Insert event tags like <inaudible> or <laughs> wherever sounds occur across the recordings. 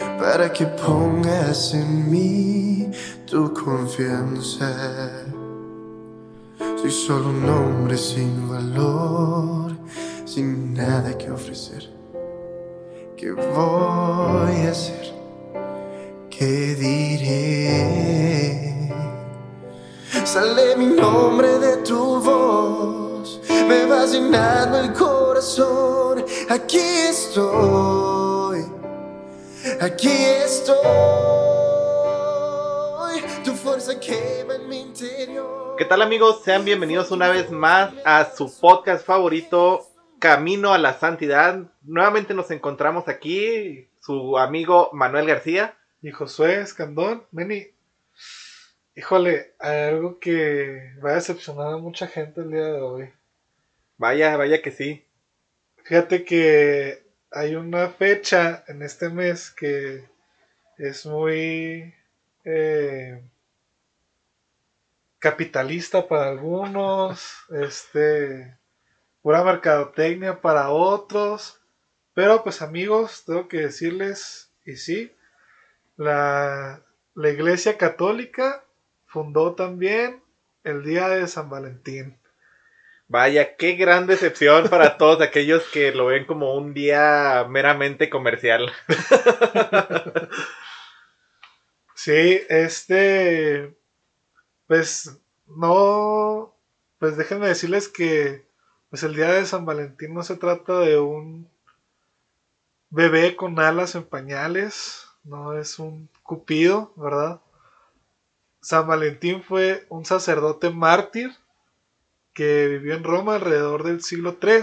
Para que pongas en mí tu confianza. Soy solo un hombre sin valor, sin nada que ofrecer. ¿Qué voy a hacer? ¿Qué diré? Sale mi nombre de tu voz, me vas llenando el corazón. Aquí estoy, aquí estoy. Tu fuerza quema en mi interior. ¿Qué tal amigos? Sean bienvenidos una vez más a su podcast favorito, Camino a la Santidad. Nuevamente nos encontramos aquí, su amigo Manuel García. Y Josué Escandón, Meni, híjole, hay algo que va a decepcionar a mucha gente el día de hoy. Vaya, vaya que sí. Fíjate que hay una fecha en este mes que es muy eh, capitalista para algunos, <laughs> este, pura mercadotecnia para otros, pero pues amigos, tengo que decirles, y sí, la, la Iglesia Católica fundó también el día de San Valentín. Vaya, qué gran decepción para <laughs> todos aquellos que lo ven como un día meramente comercial. <laughs> Sí, este, pues no, pues déjenme decirles que pues el día de San Valentín no se trata de un bebé con alas en pañales, no es un cupido, ¿verdad? San Valentín fue un sacerdote mártir que vivió en Roma alrededor del siglo III,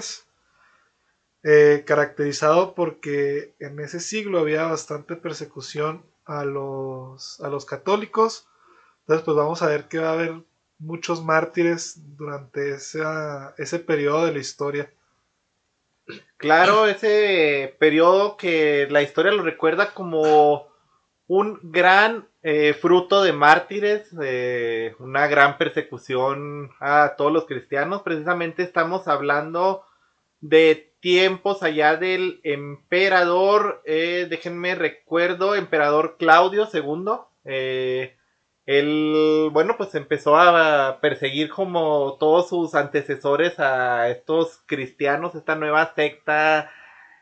eh, caracterizado porque en ese siglo había bastante persecución a los, a los católicos. Entonces, pues vamos a ver que va a haber muchos mártires durante ese periodo de la historia. Claro, ese periodo que la historia lo recuerda como un gran eh, fruto de mártires, una gran persecución a todos los cristianos. Precisamente estamos hablando de tiempos allá del emperador, eh, déjenme recuerdo, emperador Claudio II. Eh, él, bueno, pues empezó a perseguir como todos sus antecesores a estos cristianos, esta nueva secta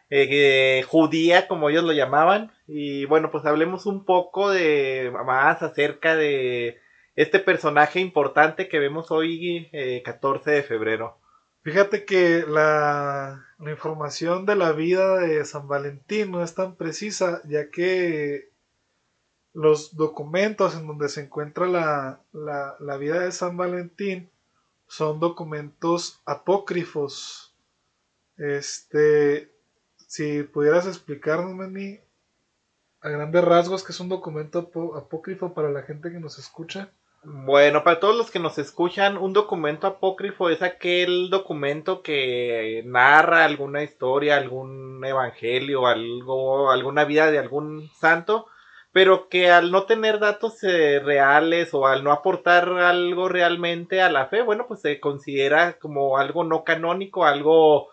eh, judía, como ellos lo llamaban. Y bueno, pues hablemos un poco de más acerca de este personaje importante que vemos hoy, 14 de febrero. Fíjate que la, la, información de la vida de San Valentín no es tan precisa, ya que los documentos en donde se encuentra la, la, la vida de San Valentín son documentos apócrifos. Este, si pudieras explicarnos, Manny, a grandes rasgos, que es un documento apócrifo para la gente que nos escucha. Bueno, para todos los que nos escuchan, un documento apócrifo es aquel documento que narra alguna historia, algún evangelio, algo, alguna vida de algún santo, pero que al no tener datos eh, reales o al no aportar algo realmente a la fe, bueno, pues se considera como algo no canónico, algo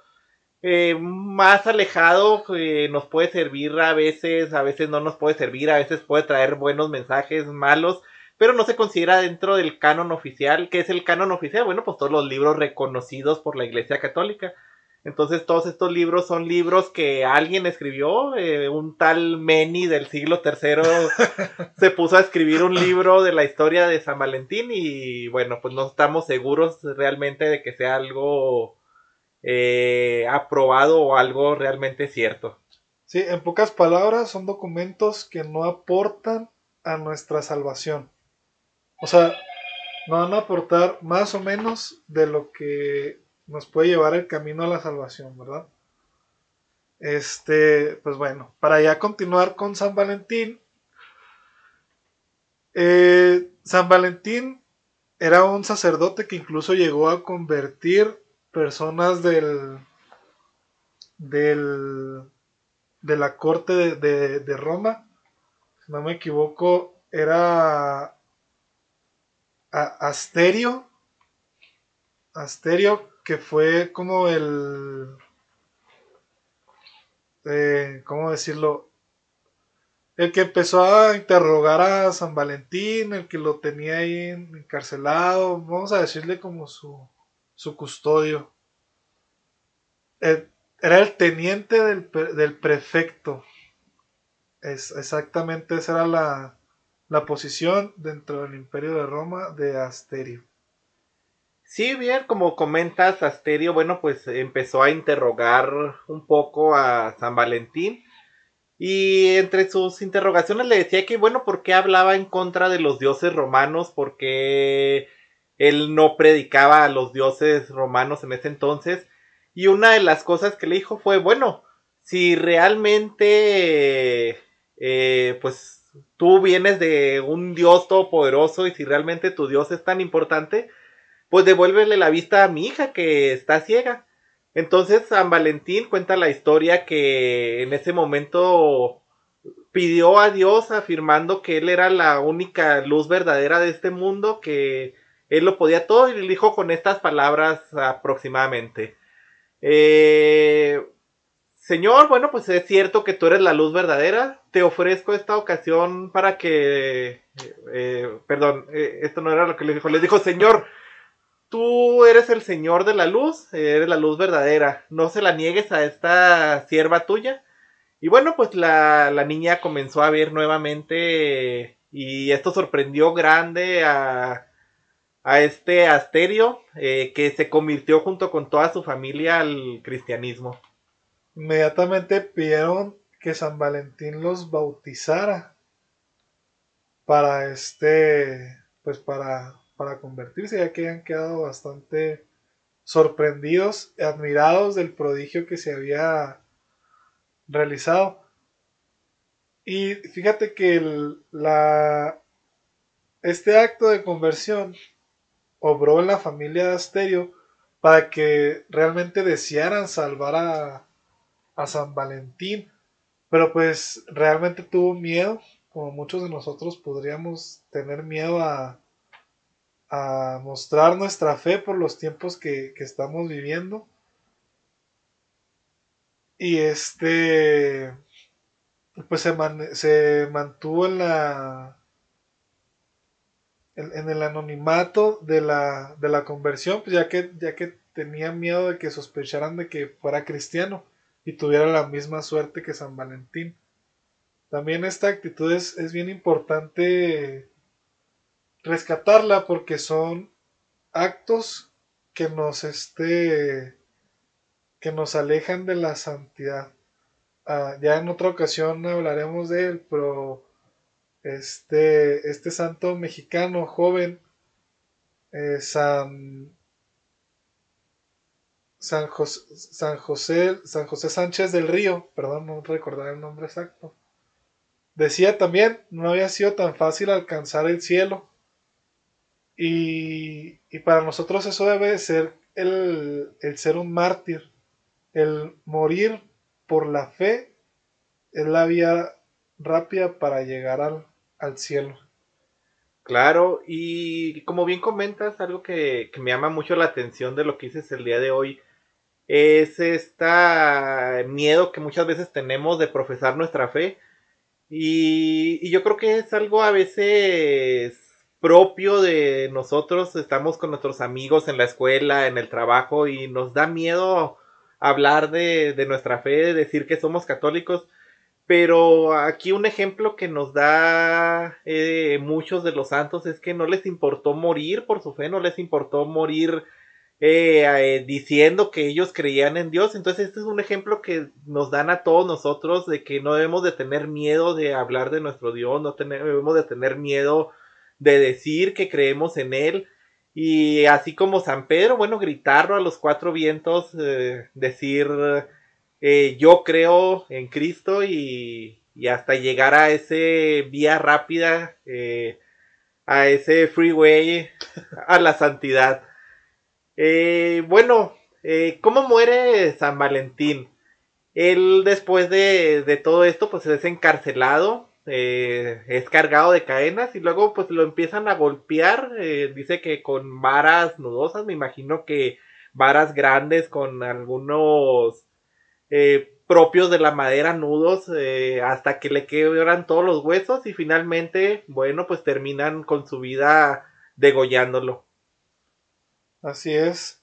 eh, más alejado, que nos puede servir a veces, a veces no nos puede servir, a veces puede traer buenos mensajes, malos pero no se considera dentro del canon oficial. ¿Qué es el canon oficial? Bueno, pues todos los libros reconocidos por la Iglesia Católica. Entonces todos estos libros son libros que alguien escribió, eh, un tal Meni del siglo III <laughs> se puso a escribir un libro de la historia de San Valentín y bueno, pues no estamos seguros realmente de que sea algo eh, aprobado o algo realmente cierto. Sí, en pocas palabras son documentos que no aportan a nuestra salvación. O sea, nos van a aportar más o menos de lo que nos puede llevar el camino a la salvación, ¿verdad? Este, pues bueno, para ya continuar con San Valentín, Eh, San Valentín era un sacerdote que incluso llegó a convertir personas del, del de la corte de, Roma. Si no me equivoco, era Asterio. Asterio, que fue como el. Eh, ¿Cómo decirlo? El que empezó a interrogar a San Valentín, el que lo tenía ahí encarcelado, vamos a decirle como su, su custodio. Eh, era el teniente del, prefecto. Es, exactamente esa era la, la posición dentro del imperio de Roma de Asterio. Sí, bien, como comentas, Asterio, bueno, pues empezó a interrogar un poco a San Valentín y entre sus interrogaciones le decía que, bueno, ¿por qué hablaba en contra de los dioses romanos? Porque él no predicaba a los dioses romanos en ese entonces. Y una de las cosas que le dijo fue, bueno, si realmente, eh, pues tú vienes de un dios todopoderoso y si realmente tu dios es tan importante, pues devuélvele la vista a mi hija que está ciega. Entonces San Valentín cuenta la historia que en ese momento pidió a Dios afirmando que él era la única luz verdadera de este mundo, que él lo podía todo y le dijo con estas palabras aproximadamente. Eh, señor, bueno, pues es cierto que tú eres la luz verdadera. Te ofrezco esta ocasión para que... Eh, perdón, eh, esto no era lo que le dijo. Le dijo, Señor, tú eres el Señor de la luz, eres la luz verdadera, no se la niegues a esta sierva tuya. Y bueno, pues la, niña comenzó a ver nuevamente y esto sorprendió grande a, a este Asterio, eh, que se convirtió junto con toda su familia al cristianismo. Inmediatamente pidieron que San Valentín los bautizara para este, pues para para convertirse, ya que han quedado bastante sorprendidos, admirados del prodigio que se había realizado. Y fíjate que la, este acto de conversión obró en la familia de Asterio para que realmente desearan salvar a, a San Valentín. Pero pues realmente tuvo miedo, como muchos de nosotros podríamos tener miedo a, a mostrar nuestra fe por los tiempos que, estamos viviendo. Y este, pues se, se mantuvo en la, en, el anonimato de la, de la conversión, pues ya que, ya que tenía miedo de que sospecharan de que fuera cristiano y tuviera la misma suerte que San Valentín. También esta actitud es, es bien importante rescatarla porque son actos que nos este que nos alejan de la santidad. Ah, ya en otra ocasión hablaremos de él, pero este, este santo mexicano joven, eh, San, San, San, José, San José Sánchez del Río, perdón, no recordar el nombre exacto, decía también, no había sido tan fácil alcanzar el cielo y, para nosotros eso debe ser el, ser un mártir. El morir por la fe es la vía rápida para llegar al, al cielo. Claro, y como bien comentas, algo que, me llama mucho la atención de lo que dices el día de hoy es este miedo que muchas veces tenemos de profesar nuestra fe. Y, y, yo creo que es algo a veces propio de nosotros, estamos con nuestros amigos en la escuela, en el trabajo y nos da miedo hablar de, nuestra fe, decir que somos católicos. Pero aquí un ejemplo que nos da eh, muchos de los santos es que no les importó morir por su fe, no les importó morir eh, eh, diciendo que ellos creían en Dios. Entonces este es un ejemplo que nos dan a todos nosotros de que no debemos de tener miedo de hablar de nuestro Dios, no debemos de tener miedo de decir que creemos en Él. Y así como San Pedro, bueno, gritarlo a los cuatro vientos, decir eh, yo creo en Cristo y, hasta llegar a ese vía rápida, eh, a ese freeway a la santidad. Eh, bueno, eh, ¿cómo muere San Valentín? Él después de, de todo esto pues es encarcelado, es cargado de cadenas y luego pues lo empiezan a golpear, dice que con varas nudosas, me imagino que varas grandes con algunos eh, propios de la madera nudos hasta que le quebran todos los huesos y finalmente, bueno, pues terminan con su vida degollándolo. Así es.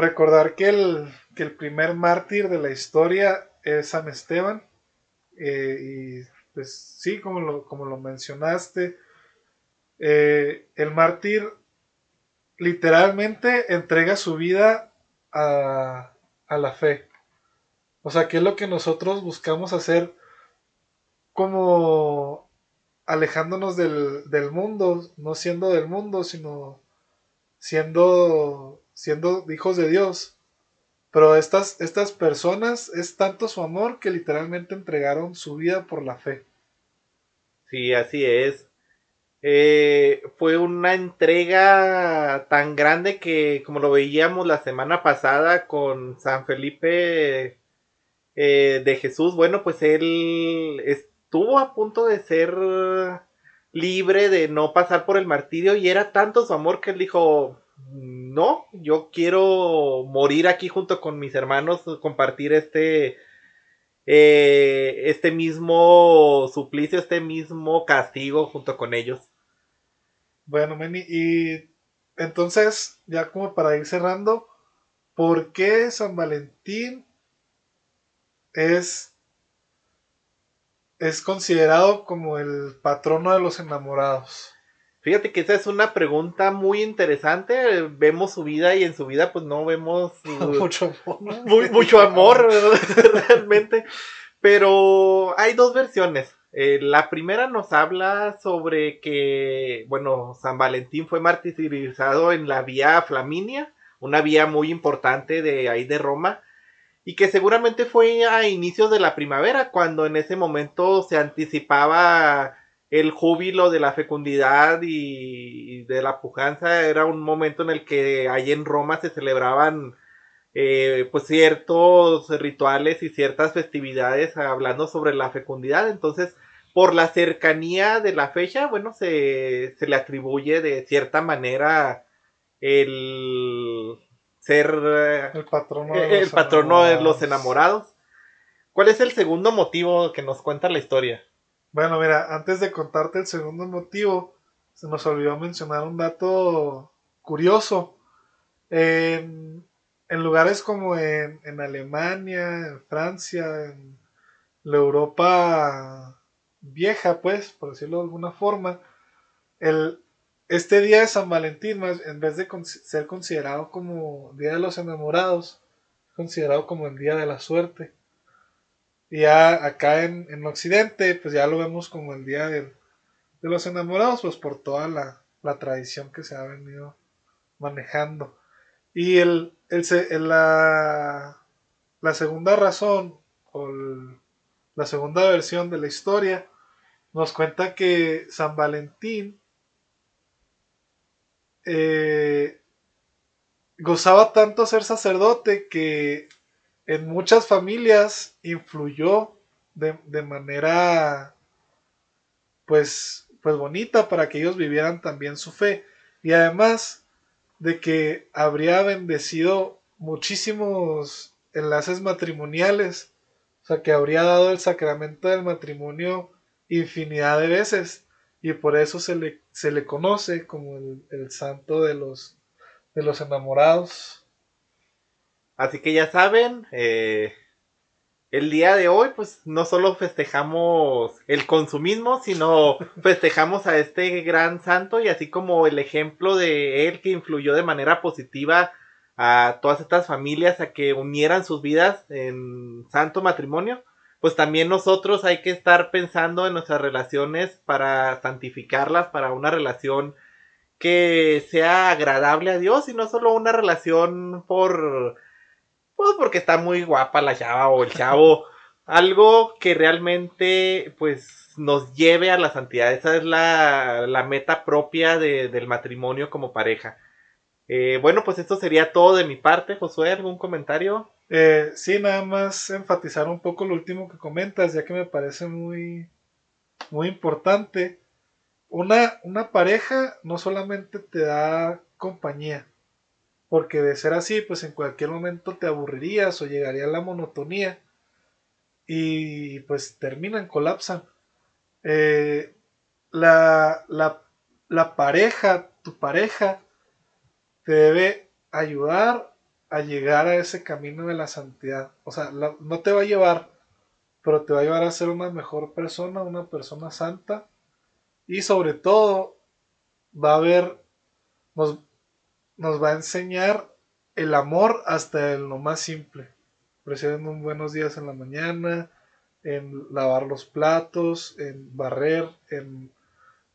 Recordar que el, que el primer mártir de la historia es San Esteban. Eh, y pues sí, como lo, como lo mencionaste, eh, el mártir literalmente entrega su vida a, a, la fe. O sea, que es lo que nosotros buscamos hacer como alejándonos del, del mundo, no siendo del mundo, sino siendo, siendo hijos de Dios. Pero estas, estas personas es tanto su amor que literalmente entregaron su vida por la fe. Sí, así es. Eh, fue una entrega tan grande que, como lo veíamos la semana pasada con San Felipe eh, de Jesús, bueno, pues él estuvo a punto de ser libre, de no pasar por el martirio, y era tanto su amor que él dijo, no, yo quiero morir aquí junto con mis hermanos, compartir este, eh, este mismo suplicio, este mismo castigo junto con ellos. Bueno, Meni, y entonces, ya como para ir cerrando, ¿por qué San Valentín es, es considerado como el patrono de los enamorados? Fíjate que esa es una pregunta muy interesante. Vemos su vida y en su vida pues no vemos <laughs> mucho amor, muy, mucho amor <laughs> realmente. Pero hay dos versiones. Eh, la primera nos habla sobre que, bueno, San Valentín fue martirizado en la vía Flaminia, una vía muy importante de ahí de Roma, y que seguramente fue a inicios de la primavera, cuando en ese momento se anticipaba el júbilo de la fecundidad y, de la pujanza. Era un momento en el que ahí en Roma se celebraban eh, pues ciertos rituales y ciertas festividades hablando sobre la fecundidad entonces por la cercanía de la fecha bueno se, se le atribuye de cierta manera el ser el patrono, de, el patrono de los enamorados ¿cuál es el segundo motivo que nos cuenta la historia? Bueno, mira, antes de contarte el segundo motivo, se nos olvidó mencionar un dato curioso. En, lugares como en, Alemania, en Francia, en la Europa vieja, pues, por decirlo de alguna forma, el, este día de San Valentín, en vez de ser considerado como Día de los Enamorados, considerado como el Día de la Suerte. Y ya acá en, en Occidente, pues ya lo vemos como el Día de, los Enamorados, pues por toda la, tradición que se ha venido manejando. Y el, el, la, la segunda razón, o la segunda versión de la historia, nos cuenta que San Valentín eh, gozaba tanto ser sacerdote que en muchas familias influyó de, manera pues, pues bonita para que ellos vivieran también su fe. Y además de que habría bendecido muchísimos enlaces matrimoniales, o sea, que habría dado el sacramento del matrimonio infinidad de veces y por eso se le, se le conoce como el, el santo de los, de los enamorados. Así que ya saben, eh, el día de hoy, pues no solo festejamos el consumismo, sino <laughs> festejamos a este gran santo y así como el ejemplo de él que influyó de manera positiva a todas estas familias a que unieran sus vidas en santo matrimonio, pues también nosotros hay que estar pensando en nuestras relaciones para santificarlas, para una relación que sea agradable a Dios y no solo una relación por pues porque está muy guapa la chava o el chavo. <laughs> algo que realmente pues nos lleve a la santidad. Esa es la, la meta propia de- del matrimonio como pareja. Eh, bueno, pues esto sería todo de mi parte. Josué, ¿algún comentario? Eh, sí, nada más enfatizar un poco lo último que comentas, ya que me parece muy, muy importante. Una, una pareja no solamente te da compañía, porque de ser así, pues en cualquier momento te aburrirías o llegaría la monotonía y pues terminan, colapsan. Eh, la, la, pareja, tu pareja, te debe ayudar a llegar a ese camino de la santidad. O sea, no te va a llevar, pero te va a llevar a ser una mejor persona, una persona santa. Y sobre todo, va a ver, nos, nos va a enseñar el amor hasta en lo más simple. Recibiendo un buenos días en la mañana, en lavar los platos, en barrer, en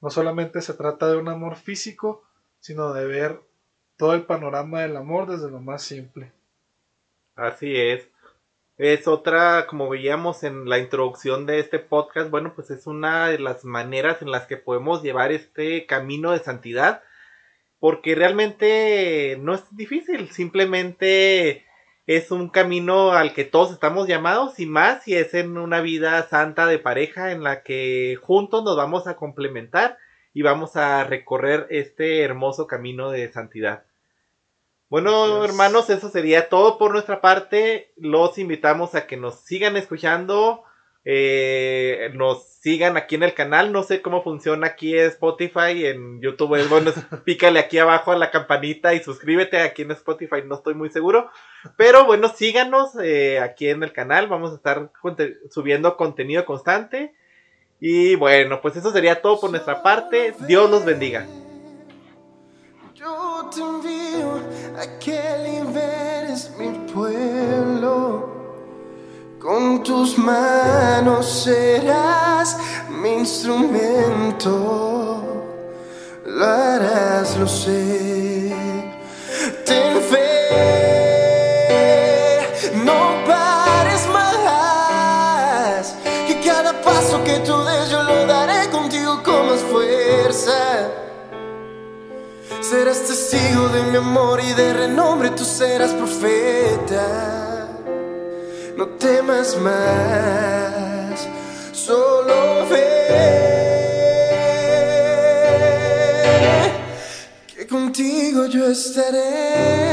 no solamente se trata de un amor físico, sino de ver todo el panorama del amor desde lo más simple. Así es. Es otra, como veíamos en la introducción de este podcast, bueno, pues es una de las maneras en las que podemos llevar este camino de santidad, porque realmente no es difícil, simplemente es un camino al que todos estamos llamados y más si es en una vida santa de pareja en la que juntos nos vamos a complementar y vamos a recorrer este hermoso camino de santidad. Bueno, hermanos, eso sería todo por nuestra parte. Los invitamos a que nos sigan escuchando, eh, nos sigan aquí en el canal. No sé cómo funciona aquí en Spotify, en YouTube. es Bueno, <laughs> pícale aquí abajo a la campanita y suscríbete aquí en Spotify. No estoy muy seguro. Pero bueno, síganos eh, aquí en el canal. Vamos a estar conte- subiendo contenido constante. Y bueno, pues eso sería todo por nuestra parte. Dios los bendiga. Yo te envío a que liberes mi pueblo. Tus manos serás mi instrumento. Lo harás, lo sé. Ten fe, no pares más. Que cada paso que tú des yo lo daré contigo con más fuerza. Serás testigo de mi amor y de renombre, tú serás profeta. No temas más, solo ve que contigo yo estaré.